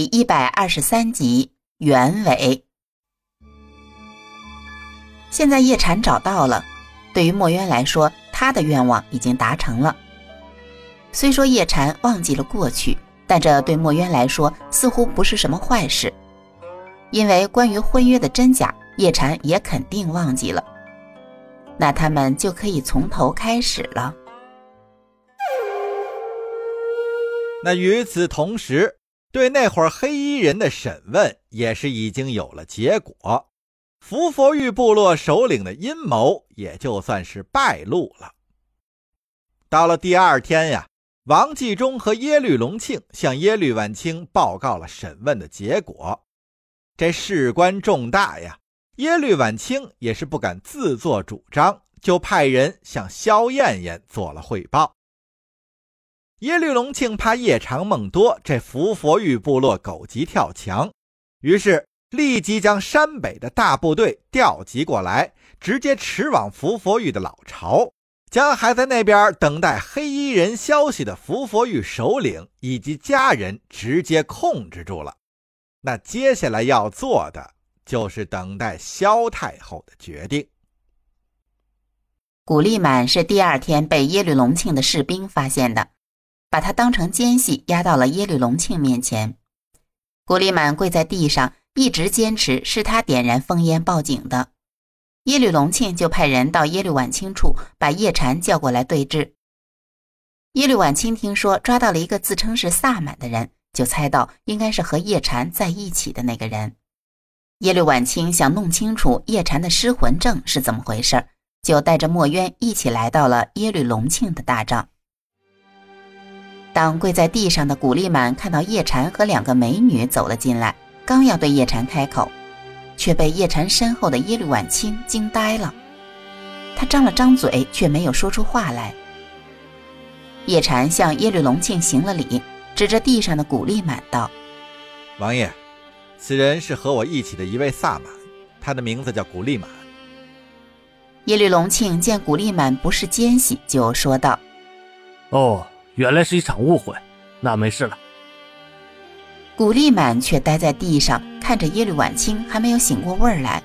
第一百二十三集原委。现在叶禅找到了，对于墨渊来说，他的愿望已经达成了。虽说叶禅忘记了过去，但这对墨渊来说似乎不是什么坏事，因为关于婚约的真假，叶禅也肯定忘记了。那他们就可以从头开始了。那与此同时，对那会儿黑衣人的审问也是已经有了结果，伏佛玉部落首领的阴谋也就算是败露了。到了第二天呀，王继忠和耶律隆庆向耶律婉清报告了审问的结果。这事关重大呀，耶律婉清也是不敢自作主张，就派人向萧燕燕做了汇报。耶律隆庆怕夜长梦多这伏佛玉部落狗急跳墙，于是立即将山北的大部队调集过来，直接驰往伏佛玉的老巢，将还在那边等待黑衣人消息的伏佛玉首领以及家人直接控制住了。那接下来要做的就是等待萧太后的决定。古丽满是第二天被耶律隆庆的士兵发现的。把他当成奸细押到了耶律隆庆面前，古丽满跪在地上，一直坚持是他点燃烽烟报警的。耶律隆庆就派人到耶律婉清处，把叶禅叫过来对质。耶律婉清听说抓到了一个自称是萨满的人，就猜到应该是和叶禅在一起的那个人。耶律婉清想弄清楚叶禅的失魂症是怎么回事，就带着墨渊一起来到了耶律隆庆的大帐。当跪在地上的古丽满看到叶禅和两个美女走了进来，刚要对叶禅开口，却被叶禅身后的耶律婉清惊呆了。他张了张嘴，却没有说出话来。叶禅向耶律隆庆行了礼，指着地上的古丽满道：“王爷，此人是和我一起的一位萨满，他的名字叫古丽满。”耶律隆庆见古丽满不是奸细，就说道：“哦。”原来是一场误会，那没事了。古丽满却呆在地上，看着耶律婉清还没有醒过味儿来。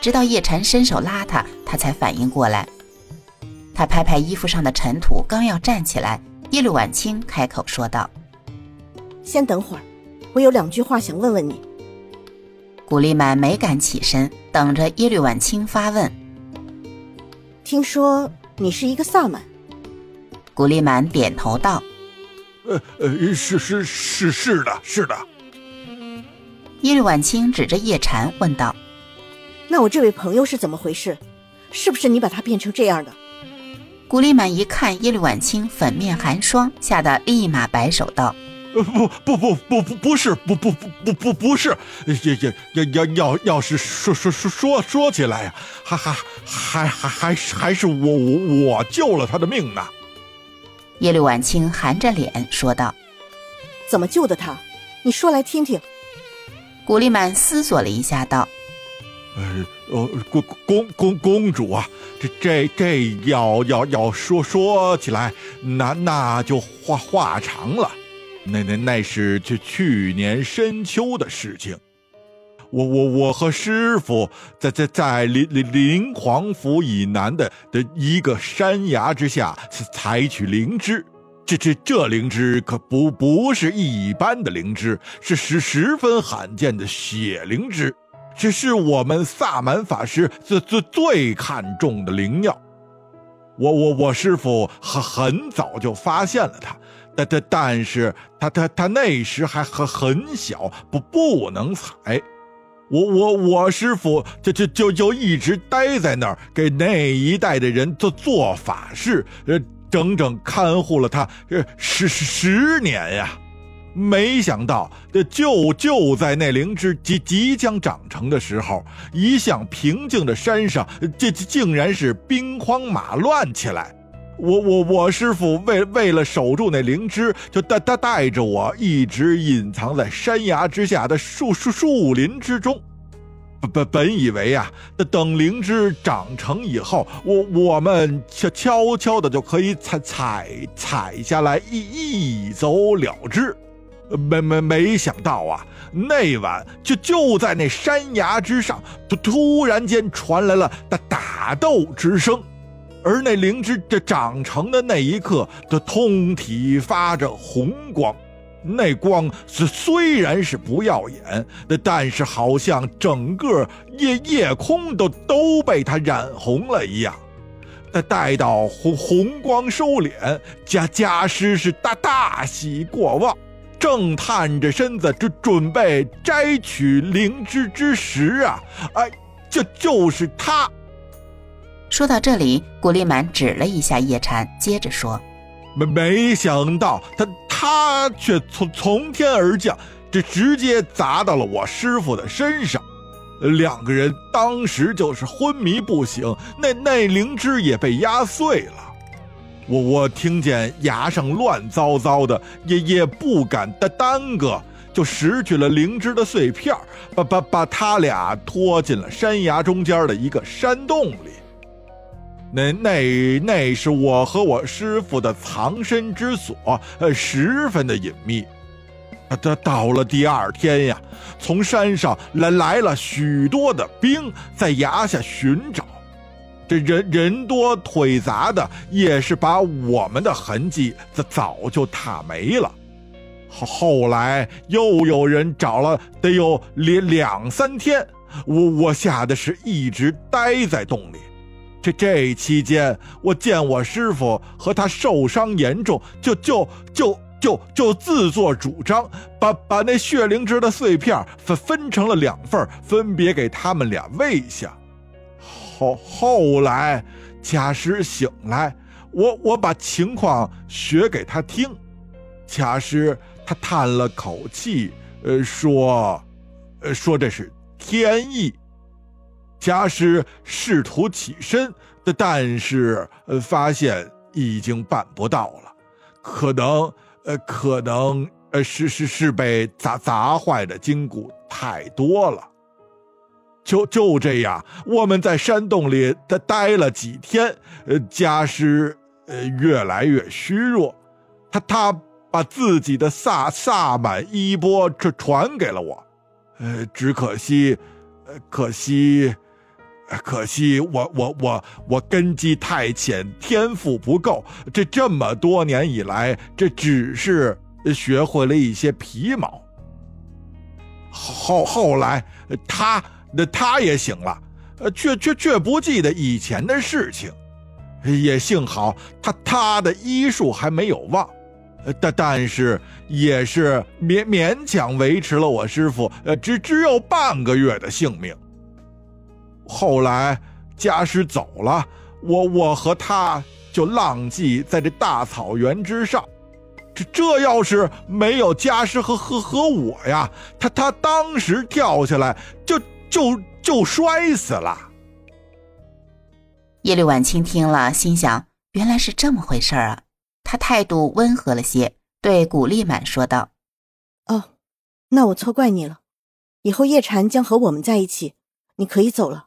直到叶禅伸手拉他，他才反应过来。他拍拍衣服上的尘土，刚要站起来，耶律婉清开口说道：“先等会儿，我有两句话想问问你。”古丽满没敢起身，等着耶律婉清发问。听说你是一个萨满。古丽满点头道：“呃呃，是是是是的，是的。”耶律婉清指着叶禅问道：“那我这位朋友是怎么回事？是不是你把他变成这样的？”古丽满一看耶律婉清粉面寒霜，吓得立马摆手道：“呃不不不不不不是不不不不不不是，要要要要要是说说说说说起来呀，还还还还还还是我我我救了他的命呢。”耶律婉清含着脸说道：“怎么救的他？你说来听听。”古丽曼思索了一下，道：“呃，呃，公公公公主啊，这这这要要要说说起来，那那就话话长了。那那那是去去年深秋的事情。我我我和师傅在在在灵灵灵皇府以南的的一个山崖之下采取灵芝，这这这灵芝可不不是一般的灵芝，是十十分罕见的血灵芝，这是我们萨满法师最最最看重的灵药。我我我师傅很很早就发现了它，但但但是他他他那时还很很小，不不能采。我我我师傅就就就就一直待在那儿，给那一代的人做做法事，呃，整整看护了他呃十十年呀。没想到，就就在那灵芝即即将长成的时候，一向平静的山上，这竟然是兵荒马乱起来。我我我师傅为为了守住那灵芝，就带带带着我一直隐藏在山崖之下的树树树林之中。本本以为啊，等灵芝长成以后，我我们悄悄悄的就可以采采采下来一一走了之。没没没想到啊，那晚就就在那山崖之上，突突然间传来了打打斗之声，而那灵芝这长成的那一刻，它通体发着红光。那光是虽然是不耀眼，但是好像整个夜夜空都都被它染红了一样。那待到红红光收敛，家家师是大大喜过望，正探着身子准准备摘取灵芝之时啊，哎，就就是他。说到这里，古力满指了一下叶禅，接着说：“没没想到他。”他却从从天而降，这直接砸到了我师傅的身上，两个人当时就是昏迷不醒，那那灵芝也被压碎了。我我听见崖上乱糟糟的，也也不敢耽耽搁，就拾取了灵芝的碎片，把把把他俩拖进了山崖中间的一个山洞里。那那那是我和我师傅的藏身之所，呃，十分的隐秘。到到了第二天呀，从山上来来了许多的兵，在崖下寻找。这人人多腿杂的，也是把我们的痕迹早早就踏没了。后后来又有人找了，得有两两三天，我我吓得是一直待在洞里。这这期间，我见我师傅和他受伤严重，就就就就就自作主张，把把那血灵芝的碎片分分成了两份，分别给他们俩喂下。后后来贾师醒来，我我把情况学给他听，贾师他叹了口气，呃说，呃说这是天意。家师试图起身，但是，发现已经办不到了，可能呃，可能呃，是是是被砸砸坏的筋骨太多了。就就这样，我们在山洞里待待了几天，呃，家师呃越来越虚弱，他他把自己的萨萨满衣钵这传给了我，呃，只可惜，呃，可惜。可惜我我我我根基太浅，天赋不够。这这么多年以来，这只是学会了一些皮毛。后后来，他那他也醒了，呃，却却却不记得以前的事情。也幸好他他的医术还没有忘，但但是也是勉勉强维持了我师傅呃只只有半个月的性命。后来家师走了，我我和他就浪迹在这大草原之上。这这要是没有家师和和和我呀，他他当时跳下来就就就摔死了。叶绿婉清听了，心想原来是这么回事啊。他态度温和了些，对古丽满说道：“哦，那我错怪你了。以后叶禅将和我们在一起，你可以走了。”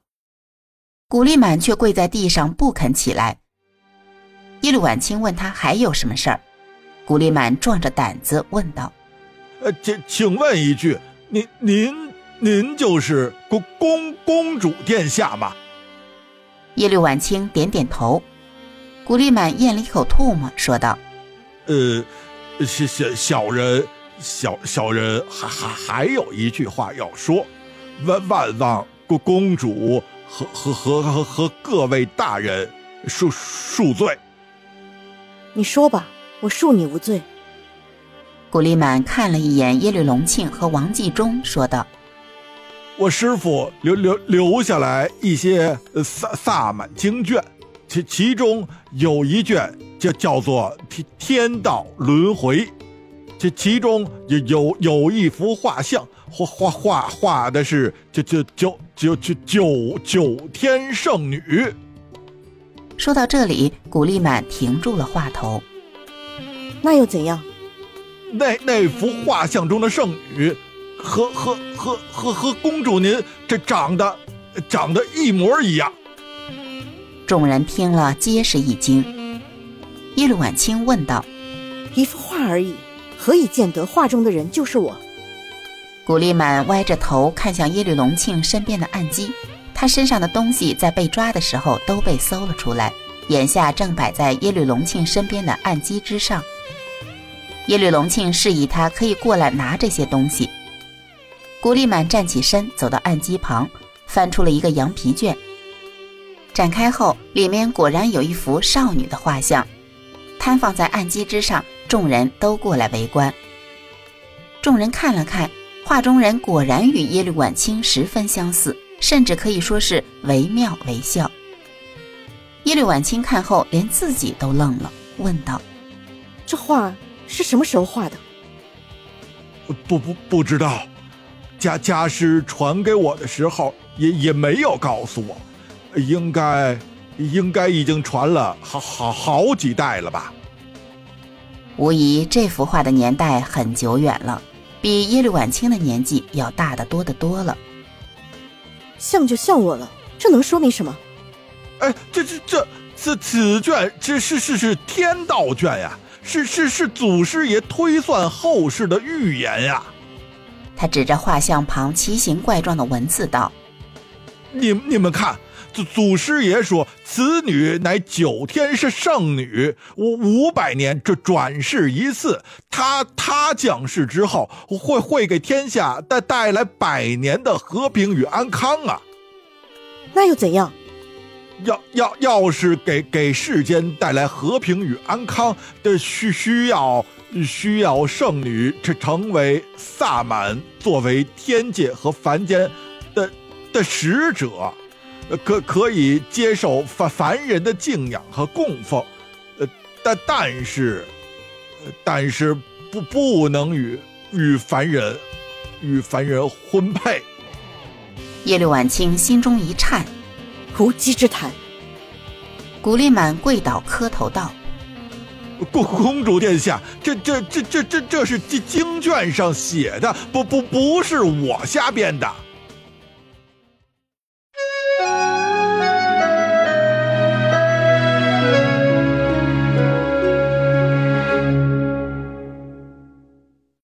古丽满却跪在地上不肯起来。耶律婉清问他还有什么事儿，古丽满壮着胆子问道：“呃，请请问一句，您您您就是公公公主殿下吗？”耶律婉清点点头。古丽满咽了一口唾沫，说道：“呃，小小小人，小小人还还还有一句话要说，万万望公公主。”和和和和和各位大人恕恕罪。你说吧，我恕你无罪。古丽满看了一眼耶律隆庆和王继忠，说道：“我师傅留留留下来一些萨萨满经卷，其其中有一卷叫叫做《天天道轮回》，这其中有有有一幅画像。”画画画画的是九九九九九九九天圣女。说到这里，古丽满停住了话头。那又怎样？那那幅画像中的圣女，和和和和和公主您这长得长得一模一样。众人听了，皆是一惊。耶律晚清问道：“一幅画而已，何以见得画中的人就是我？古丽满歪着头看向耶律隆庆身边的案几，他身上的东西在被抓的时候都被搜了出来，眼下正摆在耶律隆庆身边的案几之上。耶律隆庆示意他可以过来拿这些东西。古丽满站起身，走到案几旁，翻出了一个羊皮卷。展开后，里面果然有一幅少女的画像，摊放在案几之上，众人都过来围观。众人看了看，画中人果然与耶律婉清十分相似，甚至可以说是惟妙惟肖。耶律婉清看后，连自己都愣了，问道：“这画是什么时候画的？”“不不不知道。”家家师传给我的时候，也也没有告诉我，应该应该已经传了好好好几代了吧。无疑，这幅画的年代很久远了，比耶律婉清的年纪要大得多得多了。像就像我了，这能说明什么？哎，这这这此此卷，这是是是天道卷呀，是是是祖师爷推算后世的预言呀。他指着画像旁奇形怪状的文字道：“你你们看，祖祖师爷说，此女乃九天是圣女，五五百年这转世一次。她她降世之后，会会给天下带带来百年的和平与安康啊。那又怎样？要要要是给给世间带来和平与安康的需需要。”需要圣女成成为萨满，作为天界和凡间的的使者，可可以接受凡凡人的敬仰和供奉，呃，但但是，但是不不能与与凡人与凡人婚配。耶律婉清心中一颤，无稽之谈。古丽满跪倒磕头道。公公主殿下，这这这这这这是经经卷上写的，不不不是我瞎编的。